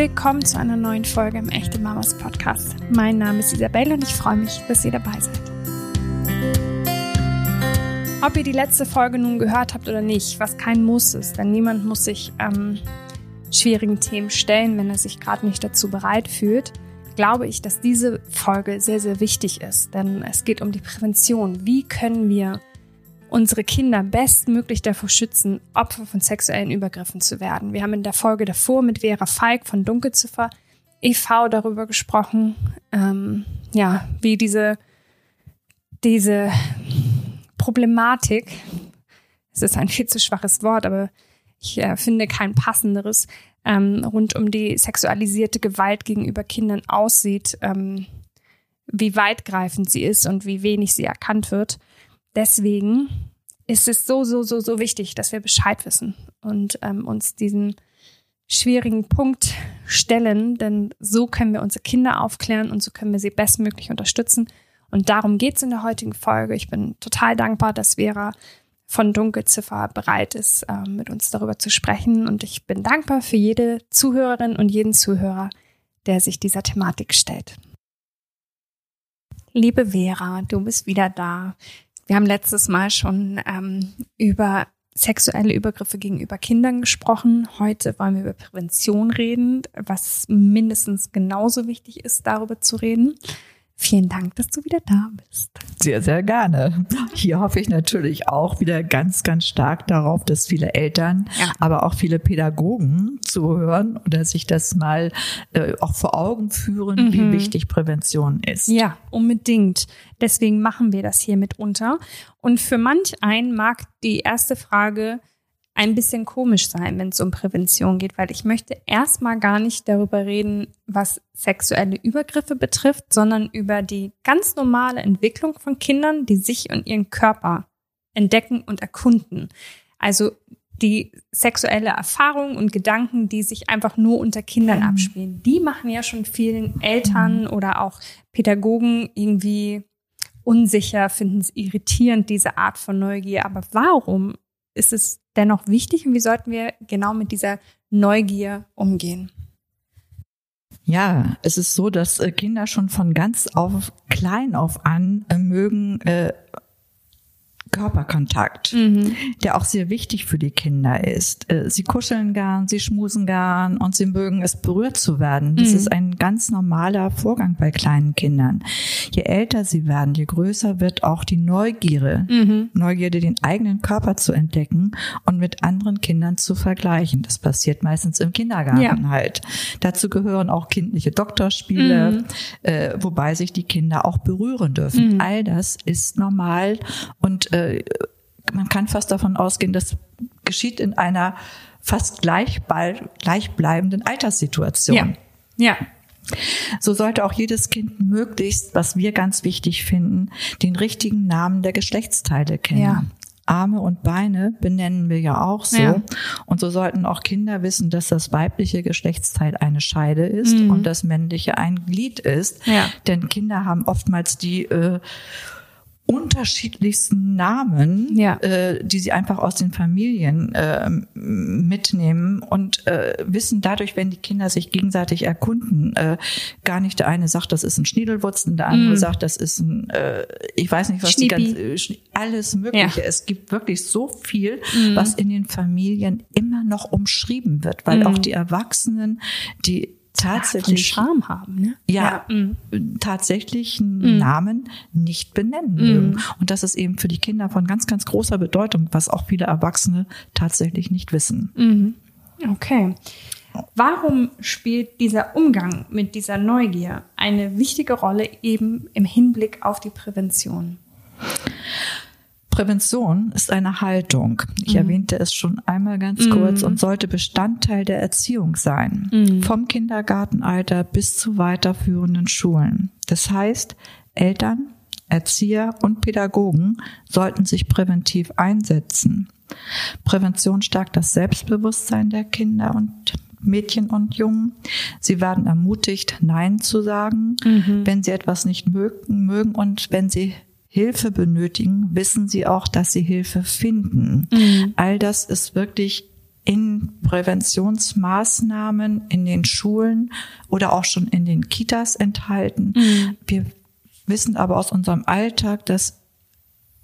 Willkommen zu einer neuen Folge im Echte Mamas Podcast. Mein Name ist Isabelle und ich freue mich, dass ihr dabei seid. Ob ihr die letzte Folge nun gehört habt oder nicht, was kein Muss ist, denn niemand muss sich ähm, schwierigen Themen stellen, wenn er sich gerade nicht dazu bereit fühlt, glaube ich, dass diese Folge sehr, sehr wichtig ist, denn es geht um die Prävention. Wie können wir unsere Kinder bestmöglich davor schützen, Opfer von sexuellen Übergriffen zu werden. Wir haben in der Folge davor mit Vera Feig von Dunkelziffer e.V. darüber gesprochen, ähm, ja, wie diese, diese Problematik, es ist ein viel zu schwaches Wort, aber ich äh, finde kein passenderes, ähm, rund um die sexualisierte Gewalt gegenüber Kindern aussieht, ähm, wie weitgreifend sie ist und wie wenig sie erkannt wird deswegen ist es so, so, so, so wichtig, dass wir Bescheid wissen und ähm, uns diesen schwierigen Punkt stellen, denn so können wir unsere Kinder aufklären und so können wir sie bestmöglich unterstützen. Und darum geht's in der heutigen Folge. Ich bin total dankbar, dass Vera von Dunkelziffer bereit ist, äh, mit uns darüber zu sprechen. Und ich bin dankbar für jede Zuhörerin und jeden Zuhörer, der sich dieser Thematik stellt. Liebe Vera, du bist wieder da. Wir haben letztes Mal schon ähm, über sexuelle Übergriffe gegenüber Kindern gesprochen. Heute wollen wir über Prävention reden, was mindestens genauso wichtig ist, darüber zu reden. Vielen Dank, dass du wieder da bist. Sehr, sehr gerne. Hier hoffe ich natürlich auch wieder ganz, ganz stark darauf, dass viele Eltern, ja. aber auch viele Pädagogen zuhören oder sich das mal äh, auch vor Augen führen, mhm. wie wichtig Prävention ist. Ja, unbedingt. Deswegen machen wir das hier mitunter. Und für manch einen mag die erste Frage ein bisschen komisch sein, wenn es um Prävention geht, weil ich möchte erstmal gar nicht darüber reden, was sexuelle Übergriffe betrifft, sondern über die ganz normale Entwicklung von Kindern, die sich und ihren Körper entdecken und erkunden. Also die sexuelle Erfahrung und Gedanken, die sich einfach nur unter Kindern abspielen, die machen ja schon vielen Eltern oder auch Pädagogen irgendwie unsicher, finden es irritierend, diese Art von Neugier. Aber warum ist es dennoch wichtig und wie sollten wir genau mit dieser Neugier umgehen? Ja, es ist so, dass äh, Kinder schon von ganz auf klein auf an äh, mögen äh, Körperkontakt, mhm. der auch sehr wichtig für die Kinder ist. Äh, sie kuscheln gern, sie schmusen gern und sie mögen es berührt zu werden. Das mhm. ist ein ganz normaler Vorgang bei kleinen Kindern. Je älter sie werden, je größer wird auch die Neugierde, mhm. Neugierde, den eigenen Körper zu entdecken und mit anderen Kindern zu vergleichen. Das passiert meistens im Kindergarten ja. halt. Dazu gehören auch kindliche Doktorspiele, mhm. äh, wobei sich die Kinder auch berühren dürfen. Mhm. All das ist normal und äh, man kann fast davon ausgehen, das geschieht in einer fast gleichbleibenden Alterssituation. Ja. ja. So sollte auch jedes Kind möglichst, was wir ganz wichtig finden, den richtigen Namen der Geschlechtsteile kennen. Ja. Arme und Beine benennen wir ja auch so. Ja. Und so sollten auch Kinder wissen, dass das weibliche Geschlechtsteil eine Scheide ist mhm. und das männliche ein Glied ist. Ja. Denn Kinder haben oftmals die äh, unterschiedlichsten Namen, ja. äh, die sie einfach aus den Familien äh, mitnehmen und äh, wissen dadurch, wenn die Kinder sich gegenseitig erkunden, äh, gar nicht der eine sagt, das ist ein Schniedelwurzen, der andere mm. sagt, das ist ein, äh, ich weiß nicht, was Schniepi. die ganze, alles Mögliche. Ja. Es gibt wirklich so viel, mm. was in den Familien immer noch umschrieben wird, weil mm. auch die Erwachsenen, die tatsächlich Charme haben, ne? Ja, ja. Mhm. tatsächlich einen mhm. Namen nicht benennen mhm. mögen. Und das ist eben für die Kinder von ganz, ganz großer Bedeutung, was auch viele Erwachsene tatsächlich nicht wissen. Mhm. Okay. Warum spielt dieser Umgang mit dieser Neugier eine wichtige Rolle eben im Hinblick auf die Prävention? Prävention ist eine Haltung. Ich mhm. erwähnte es schon einmal ganz mhm. kurz und sollte Bestandteil der Erziehung sein. Mhm. Vom Kindergartenalter bis zu weiterführenden Schulen. Das heißt, Eltern, Erzieher und Pädagogen sollten sich präventiv einsetzen. Prävention stärkt das Selbstbewusstsein der Kinder und Mädchen und Jungen. Sie werden ermutigt, Nein zu sagen, mhm. wenn sie etwas nicht mögen, mögen und wenn sie Hilfe benötigen, wissen sie auch, dass sie Hilfe finden. Mhm. All das ist wirklich in Präventionsmaßnahmen in den Schulen oder auch schon in den Kitas enthalten. Mhm. Wir wissen aber aus unserem Alltag, dass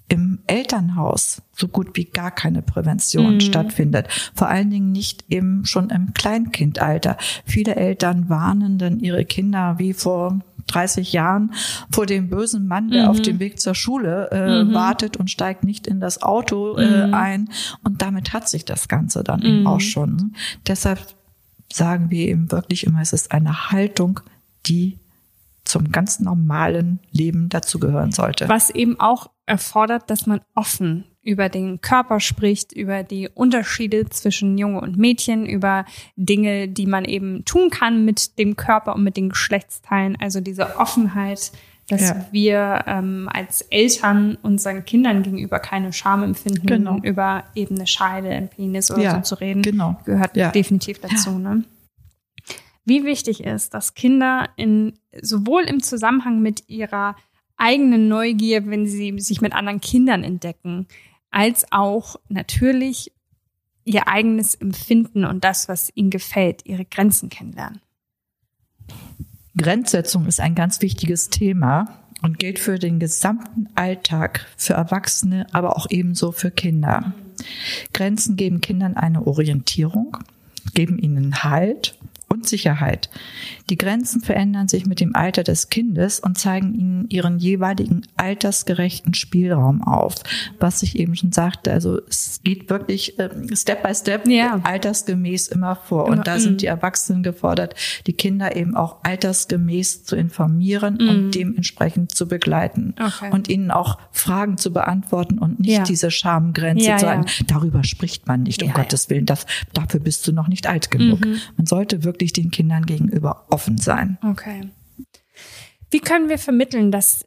im Elternhaus so gut wie gar keine Prävention mhm. stattfindet. Vor allen Dingen nicht eben schon im Kleinkindalter. Viele Eltern warnen dann ihre Kinder wie vor 30 Jahren vor dem bösen Mann, der mhm. auf dem Weg zur Schule äh, mhm. wartet und steigt nicht in das Auto äh, mhm. ein. Und damit hat sich das Ganze dann eben auch mhm. schon. Deshalb sagen wir eben wirklich immer, es ist eine Haltung, die zum ganz normalen Leben dazugehören sollte. Was eben auch erfordert, dass man offen über den Körper spricht, über die Unterschiede zwischen Junge und Mädchen, über Dinge, die man eben tun kann mit dem Körper und mit den Geschlechtsteilen. Also diese Offenheit, dass ja. wir ähm, als Eltern unseren Kindern gegenüber keine Scham empfinden, genau. über eben eine Scheide, ein Penis oder ja, so zu reden, genau. gehört ja. definitiv dazu. Ne? Wie wichtig ist, dass Kinder in sowohl im Zusammenhang mit ihrer eigenen Neugier, wenn sie sich mit anderen Kindern entdecken, als auch natürlich ihr eigenes Empfinden und das, was ihnen gefällt, ihre Grenzen kennenlernen. Grenzsetzung ist ein ganz wichtiges Thema und gilt für den gesamten Alltag, für Erwachsene, aber auch ebenso für Kinder. Grenzen geben Kindern eine Orientierung, geben ihnen Halt und Sicherheit. Die Grenzen verändern sich mit dem Alter des Kindes und zeigen ihnen ihren jeweiligen altersgerechten Spielraum auf. Was ich eben schon sagte, also es geht wirklich äh, Step by Step ja. altersgemäß immer vor. Und da sind mm. die Erwachsenen gefordert, die Kinder eben auch altersgemäß zu informieren mm. und dementsprechend zu begleiten. Okay. Und ihnen auch Fragen zu beantworten und nicht ja. diese Schamgrenze ja, zu sagen, darüber spricht man nicht, um Gottes Willen, das, dafür bist du noch nicht alt genug. Mhm. Man sollte wirklich den Kindern gegenüber offen sein. Okay. Wie können wir vermitteln, dass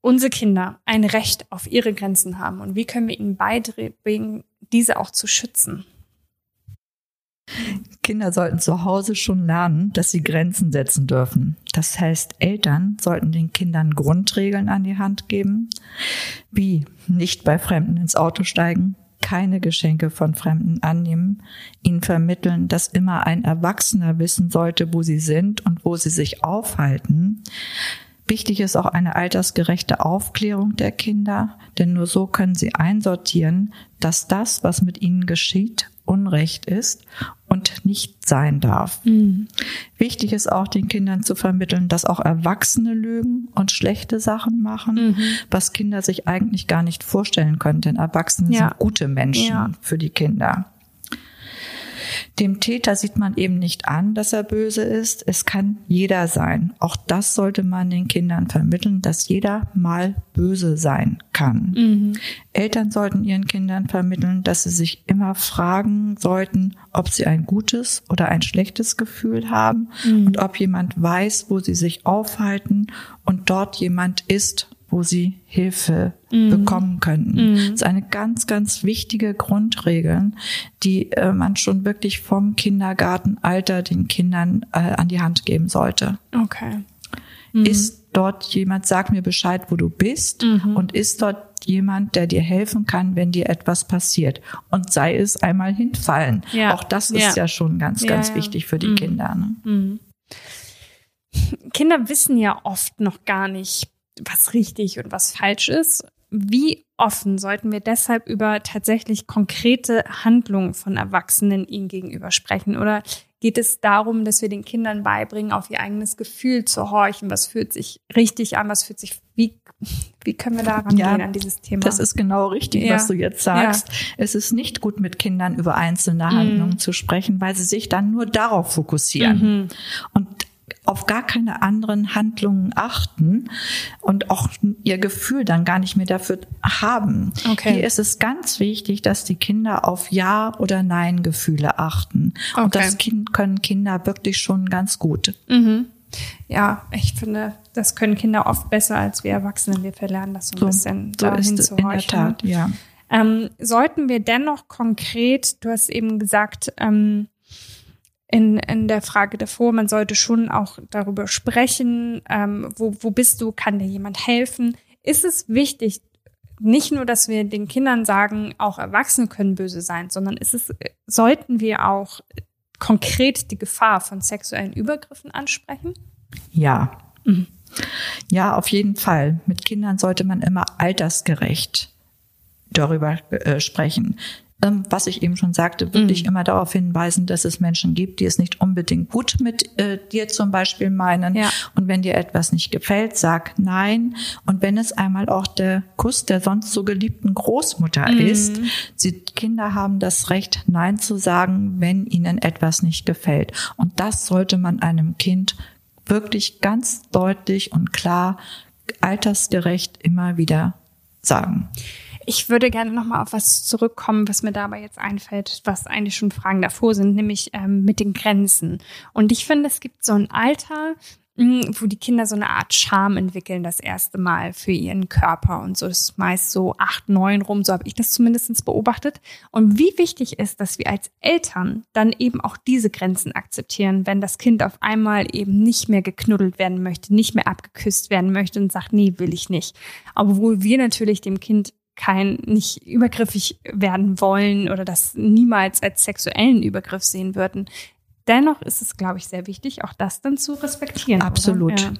unsere Kinder ein Recht auf ihre Grenzen haben und wie können wir ihnen beibringen, diese auch zu schützen? Kinder sollten zu Hause schon lernen, dass sie Grenzen setzen dürfen. Das heißt, Eltern sollten den Kindern Grundregeln an die Hand geben, wie nicht bei Fremden ins Auto steigen, keine Geschenke von Fremden annehmen, ihnen vermitteln, dass immer ein Erwachsener wissen sollte, wo sie sind und wo sie sich aufhalten. Wichtig ist auch eine altersgerechte Aufklärung der Kinder, denn nur so können sie einsortieren, dass das, was mit ihnen geschieht, Unrecht ist und nicht sein darf. Mhm. Wichtig ist auch den Kindern zu vermitteln, dass auch Erwachsene lügen und schlechte Sachen machen, mhm. was Kinder sich eigentlich gar nicht vorstellen können, denn Erwachsene ja. sind gute Menschen ja. für die Kinder. Dem Täter sieht man eben nicht an, dass er böse ist. Es kann jeder sein. Auch das sollte man den Kindern vermitteln, dass jeder mal böse sein kann. Mhm. Eltern sollten ihren Kindern vermitteln, dass sie sich immer fragen sollten, ob sie ein gutes oder ein schlechtes Gefühl haben mhm. und ob jemand weiß, wo sie sich aufhalten und dort jemand ist, wo sie Hilfe mm. bekommen könnten. Mm. Das ist eine ganz, ganz wichtige Grundregel, die äh, man schon wirklich vom Kindergartenalter den Kindern äh, an die Hand geben sollte. Okay. Mm. Ist dort jemand, sag mir Bescheid, wo du bist -hmm. und ist dort jemand, der dir helfen kann, wenn dir etwas passiert. Und sei es einmal hinfallen. Ja. Auch das ist ja, ja schon ganz, ganz ja, wichtig für die mhm. Kinder. Ne? Mhm. Kinder wissen ja oft noch gar nicht, was richtig und was falsch ist. Wie offen sollten wir deshalb über tatsächlich konkrete Handlungen von Erwachsenen ihnen gegenüber sprechen? Oder geht es darum, dass wir den Kindern beibringen, auf ihr eigenes Gefühl zu horchen? Was fühlt sich richtig an? Was fühlt sich, wie, wie können wir daran ja, gehen an dieses Thema? Das ist genau richtig, ja. was du jetzt sagst. Ja. Es ist nicht gut, mit Kindern über einzelne Handlungen mhm. zu sprechen, weil sie sich dann nur darauf fokussieren. Mhm. Und auf gar keine anderen Handlungen achten und auch ihr Gefühl dann gar nicht mehr dafür haben. Okay. Hier ist es ganz wichtig, dass die Kinder auf Ja oder Nein Gefühle achten. Okay. Und das kind, können Kinder wirklich schon ganz gut. Mhm. Ja, ich finde, das können Kinder oft besser als wir Erwachsene. Wir verlernen das so ein so, bisschen so dahin zu horchen. In der Tat, ja. Ähm, sollten wir dennoch konkret, du hast eben gesagt, ähm, in, in der Frage davor, man sollte schon auch darüber sprechen, ähm, wo, wo bist du, kann dir jemand helfen? Ist es wichtig, nicht nur, dass wir den Kindern sagen, auch Erwachsene können böse sein, sondern ist es, sollten wir auch konkret die Gefahr von sexuellen Übergriffen ansprechen? Ja. Mhm. Ja, auf jeden Fall. Mit Kindern sollte man immer altersgerecht darüber äh, sprechen. Ähm, was ich eben schon sagte, wirklich mhm. immer darauf hinweisen, dass es Menschen gibt, die es nicht unbedingt gut mit äh, dir zum Beispiel meinen. Ja. Und wenn dir etwas nicht gefällt, sag nein. Und wenn es einmal auch der Kuss der sonst so geliebten Großmutter mhm. ist, sie Kinder haben das Recht, nein zu sagen, wenn ihnen etwas nicht gefällt. Und das sollte man einem Kind wirklich ganz deutlich und klar altersgerecht immer wieder sagen. Ich würde gerne nochmal auf was zurückkommen, was mir dabei jetzt einfällt, was eigentlich schon Fragen davor sind, nämlich ähm, mit den Grenzen. Und ich finde, es gibt so ein Alter, hm, wo die Kinder so eine Art Charme entwickeln, das erste Mal für ihren Körper und so. Das ist meist so acht, neun rum, so habe ich das zumindest beobachtet. Und wie wichtig ist, dass wir als Eltern dann eben auch diese Grenzen akzeptieren, wenn das Kind auf einmal eben nicht mehr geknuddelt werden möchte, nicht mehr abgeküsst werden möchte und sagt, nee, will ich nicht. Obwohl wir natürlich dem Kind kein, nicht übergriffig werden wollen oder das niemals als sexuellen Übergriff sehen würden. Dennoch ist es, glaube ich, sehr wichtig, auch das dann zu respektieren. Absolut. Ja.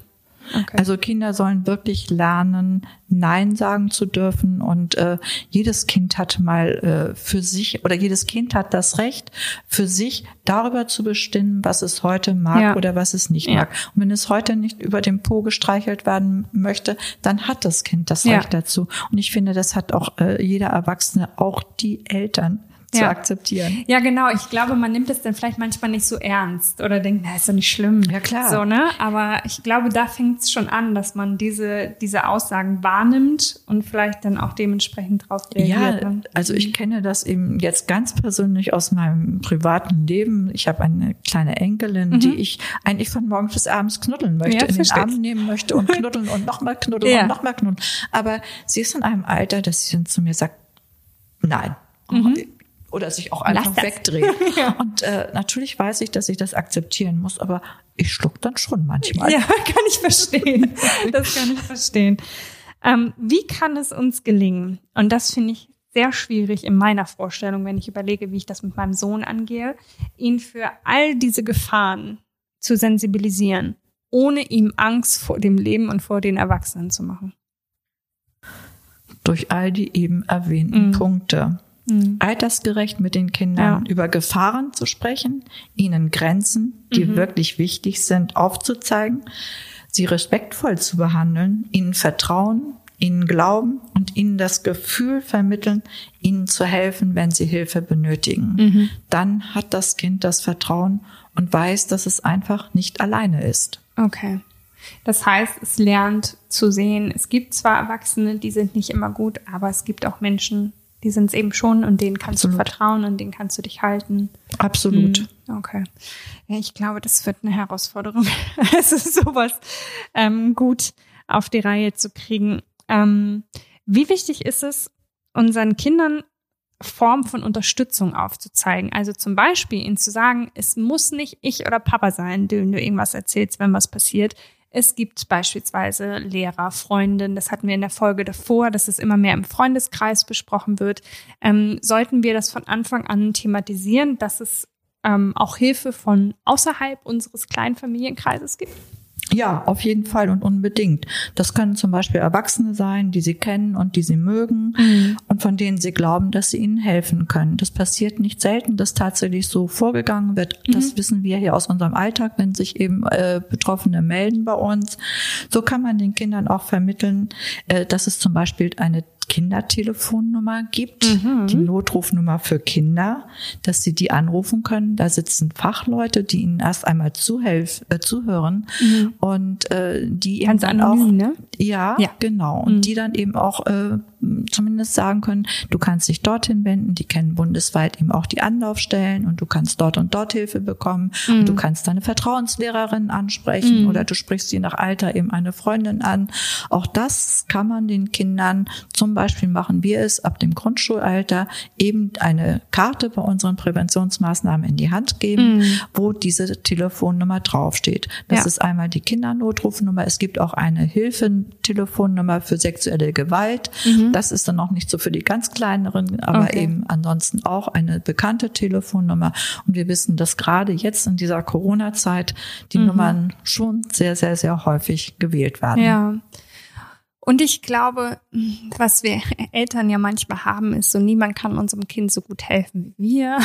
Okay. Also Kinder sollen wirklich lernen, Nein sagen zu dürfen und äh, jedes Kind hat mal äh, für sich oder jedes Kind hat das Recht, für sich darüber zu bestimmen, was es heute mag ja. oder was es nicht ja. mag. Und wenn es heute nicht über den Po gestreichelt werden möchte, dann hat das Kind das Recht dazu. Und ich finde, das hat auch äh, jeder Erwachsene, auch die Eltern zu ja. akzeptieren. Ja, genau. Ich glaube, man nimmt es dann vielleicht manchmal nicht so ernst oder denkt, na, ist doch nicht schlimm. Ja, klar. So, ne? Aber ich glaube, da fängt es schon an, dass man diese, diese Aussagen wahrnimmt und vielleicht dann auch dementsprechend drauf reagiert. Ja, also ich kenne das eben jetzt ganz persönlich aus meinem privaten Leben. Ich habe eine kleine Enkelin, mhm. die ich eigentlich von morgens bis abends knuddeln möchte, ja, in den Arm nehmen möchte und knuddeln und nochmal knuddeln ja. und nochmal knuddeln. Aber sie ist in einem Alter, dass sie dann zu mir sagt, nein. Mhm oder sich auch einfach wegdreht. ja. Und äh, natürlich weiß ich, dass ich das akzeptieren muss, aber ich schluck dann schon manchmal. Ja, kann ich verstehen. Das kann ich verstehen. Ähm, wie kann es uns gelingen? Und das finde ich sehr schwierig in meiner Vorstellung, wenn ich überlege, wie ich das mit meinem Sohn angehe, ihn für all diese Gefahren zu sensibilisieren, ohne ihm Angst vor dem Leben und vor den Erwachsenen zu machen. Durch all die eben erwähnten mhm. Punkte mhm. altersgerecht mit den Kindern ja. über Gefahren zu sprechen, ihnen Grenzen, die mhm. wirklich wichtig sind, aufzuzeigen, sie respektvoll zu behandeln, ihnen Vertrauen, ihnen Glauben und ihnen das Gefühl vermitteln, ihnen zu helfen, wenn sie Hilfe benötigen. Mhm. Dann hat das Kind das Vertrauen und weiß, dass es einfach nicht alleine ist. Okay. Das heißt, es lernt zu sehen, es gibt zwar Erwachsene, die sind nicht immer gut, aber es gibt auch Menschen, die sind es eben schon und denen kannst Absolut. du vertrauen und denen kannst du dich halten. Absolut. Hm, okay. Ja, ich glaube, das wird eine Herausforderung. es ist sowas ähm, gut auf die Reihe zu kriegen. Ähm, wie wichtig ist es, unseren Kindern Form von Unterstützung aufzuzeigen. Also zum Beispiel ihnen zu sagen, es muss nicht ich oder Papa sein, dem du irgendwas erzählst, wenn was passiert. Es gibt beispielsweise Lehrer, Freundinnen, das hatten wir in der Folge davor, dass es immer mehr im Freundeskreis besprochen wird. Ähm, sollten wir das von Anfang an thematisieren, dass es ähm, auch Hilfe von außerhalb unseres kleinen Familienkreises gibt? Ja, auf jeden Fall und unbedingt. Das können zum Beispiel Erwachsene sein, die sie kennen und die sie mögen mhm. und von denen sie glauben, dass sie ihnen helfen können. Das passiert nicht selten, dass tatsächlich so vorgegangen wird. Mhm. Das wissen wir hier aus unserem Alltag, wenn sich eben äh, Betroffene melden bei uns. So kann man den Kindern auch vermitteln, äh, dass es zum Beispiel eine Kindertelefonnummer gibt, mhm. die Notrufnummer für Kinder, dass sie die anrufen können. Da sitzen Fachleute, die ihnen erst einmal zuhelf, äh, zuhören mhm. und äh, die Ganz eben anonym, auch, ne? Ja, ja. genau. Und mhm. die dann eben auch äh, zumindest sagen können, du kannst dich dorthin wenden, die kennen bundesweit eben auch die Anlaufstellen und du kannst dort und dort Hilfe bekommen und du mhm. kannst deine Vertrauenslehrerin ansprechen mhm. oder du sprichst je nach Alter eben eine Freundin an. Auch das kann man den Kindern zum Beispiel machen wir es ab dem Grundschulalter eben eine Karte bei unseren Präventionsmaßnahmen in die Hand geben, mhm. wo diese Telefonnummer draufsteht. Das ja. ist einmal die Kindernotrufnummer. Es gibt auch eine Hilfentelefonnummer für sexuelle Gewalt. Mhm Mhm. Das ist dann noch nicht so für die ganz kleineren, aber okay. eben ansonsten auch eine bekannte Telefonnummer. Und wir wissen, dass gerade jetzt in dieser Corona-Zeit die mhm. Nummern schon sehr, sehr, sehr häufig gewählt werden. Ja. Und ich glaube, was wir Eltern ja manchmal haben, ist so, niemand kann unserem Kind so gut helfen wie wir.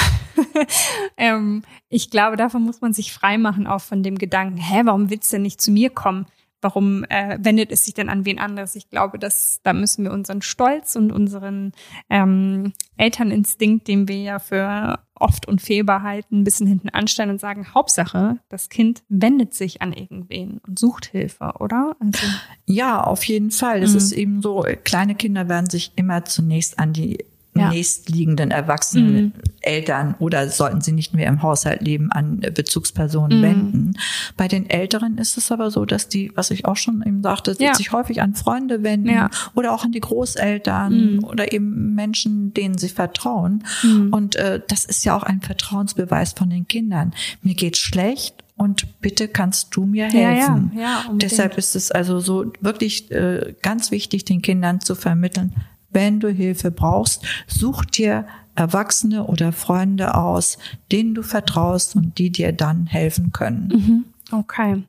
ähm, ich glaube, davon muss man sich freimachen, auch von dem Gedanken, hä, warum willst du denn nicht zu mir kommen? Warum äh, wendet es sich denn an wen anderes? Ich glaube, dass da müssen wir unseren Stolz und unseren ähm, Elterninstinkt, den wir ja für oft unfehlbar halten, ein bisschen hinten anstellen und sagen, Hauptsache, das Kind wendet sich an irgendwen und sucht Hilfe, oder? Also ja, auf jeden Fall. Es mhm. ist eben so, kleine Kinder werden sich immer zunächst an die ja. nächstliegenden erwachsenen mhm. Eltern oder sollten sie nicht mehr im Haushalt leben, an Bezugspersonen mhm. wenden. Bei den Älteren ist es aber so, dass die, was ich auch schon eben sagte, ja. sich häufig an Freunde wenden ja. oder auch an die Großeltern mhm. oder eben Menschen, denen sie vertrauen. Mhm. Und äh, das ist ja auch ein Vertrauensbeweis von den Kindern. Mir geht's schlecht und bitte kannst du mir helfen. Ja, ja, ja, Deshalb ist es also so wirklich äh, ganz wichtig, den Kindern zu vermitteln, wenn du Hilfe brauchst, such dir Erwachsene oder Freunde aus, denen du vertraust und die dir dann helfen können. Mhm. Okay.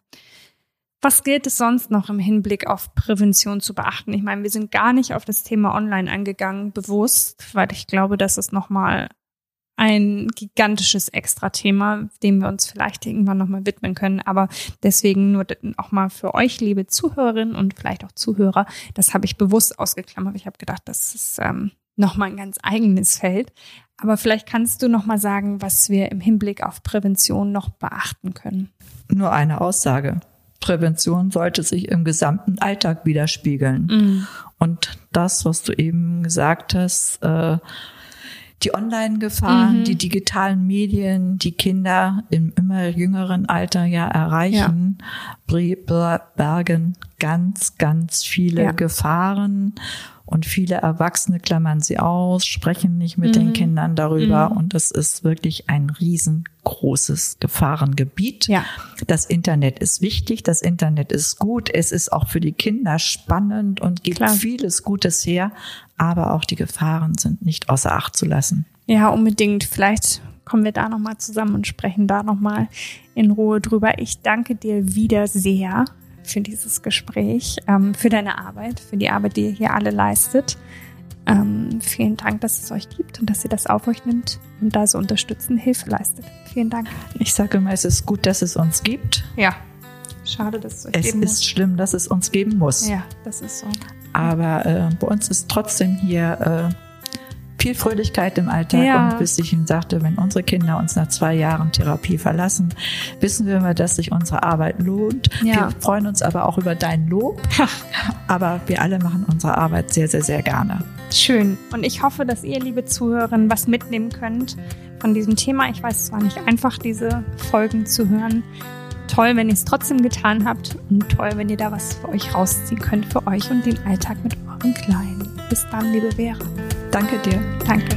Was gilt es sonst noch im Hinblick auf Prävention zu beachten? Ich meine, wir sind gar nicht auf das Thema Online angegangen, bewusst, weil ich glaube, dass es nochmal ein gigantisches Extra-Thema, dem wir uns vielleicht irgendwann nochmal widmen können. Aber deswegen nur auch mal für euch, liebe Zuhörerinnen und vielleicht auch Zuhörer, das habe ich bewusst ausgeklammert. Ich habe gedacht, das ist ähm, nochmal ein ganz eigenes Feld. Aber vielleicht kannst du nochmal sagen, was wir im Hinblick auf Prävention noch beachten können. Nur eine Aussage. Prävention sollte sich im gesamten Alltag widerspiegeln. Mm. Und das, was du eben gesagt hast, äh, die Online-Gefahren, mhm. die digitalen Medien, die Kinder im immer jüngeren Alter ja erreichen, ja. bergen ganz, ganz viele ja. Gefahren und viele Erwachsene klammern sie aus, sprechen nicht mit mhm. den Kindern darüber. Mhm. Und das ist wirklich ein riesengroßes Gefahrengebiet. Ja. Das Internet ist wichtig, das Internet ist gut, es ist auch für die Kinder spannend und gibt Klar. vieles Gutes her. Aber auch die Gefahren sind nicht außer Acht zu lassen. Ja, unbedingt. Vielleicht kommen wir da nochmal zusammen und sprechen da nochmal in Ruhe drüber. Ich danke dir wieder sehr für dieses Gespräch, ähm, für deine Arbeit, für die Arbeit, die ihr hier alle leistet. Ähm, vielen Dank, dass es euch gibt und dass ihr das auf euch nimmt und da so unterstützend Hilfe leistet. Vielen Dank. Ich sage immer, es ist gut, dass es uns gibt. Ja. Schade, dass es euch Es ist muss. schlimm, dass es uns geben muss. Ja, das ist so. Aber äh, bei uns ist trotzdem hier äh, viel Fröhlichkeit im Alltag. Ja. Und bis ich ihm sagte, wenn unsere Kinder uns nach zwei Jahren Therapie verlassen, wissen wir immer, dass sich unsere Arbeit lohnt. Ja. Wir freuen uns aber auch über dein Lob. aber wir alle machen unsere Arbeit sehr, sehr, sehr gerne. Schön. Und ich hoffe, dass ihr, liebe Zuhörerinnen, was mitnehmen könnt von diesem Thema. Ich weiß, es war nicht einfach, diese Folgen zu hören. Toll, wenn ihr es trotzdem getan habt und toll, wenn ihr da was für euch rausziehen könnt, für euch und den Alltag mit euren Kleinen. Bis dann, liebe Vera. Danke dir. Danke.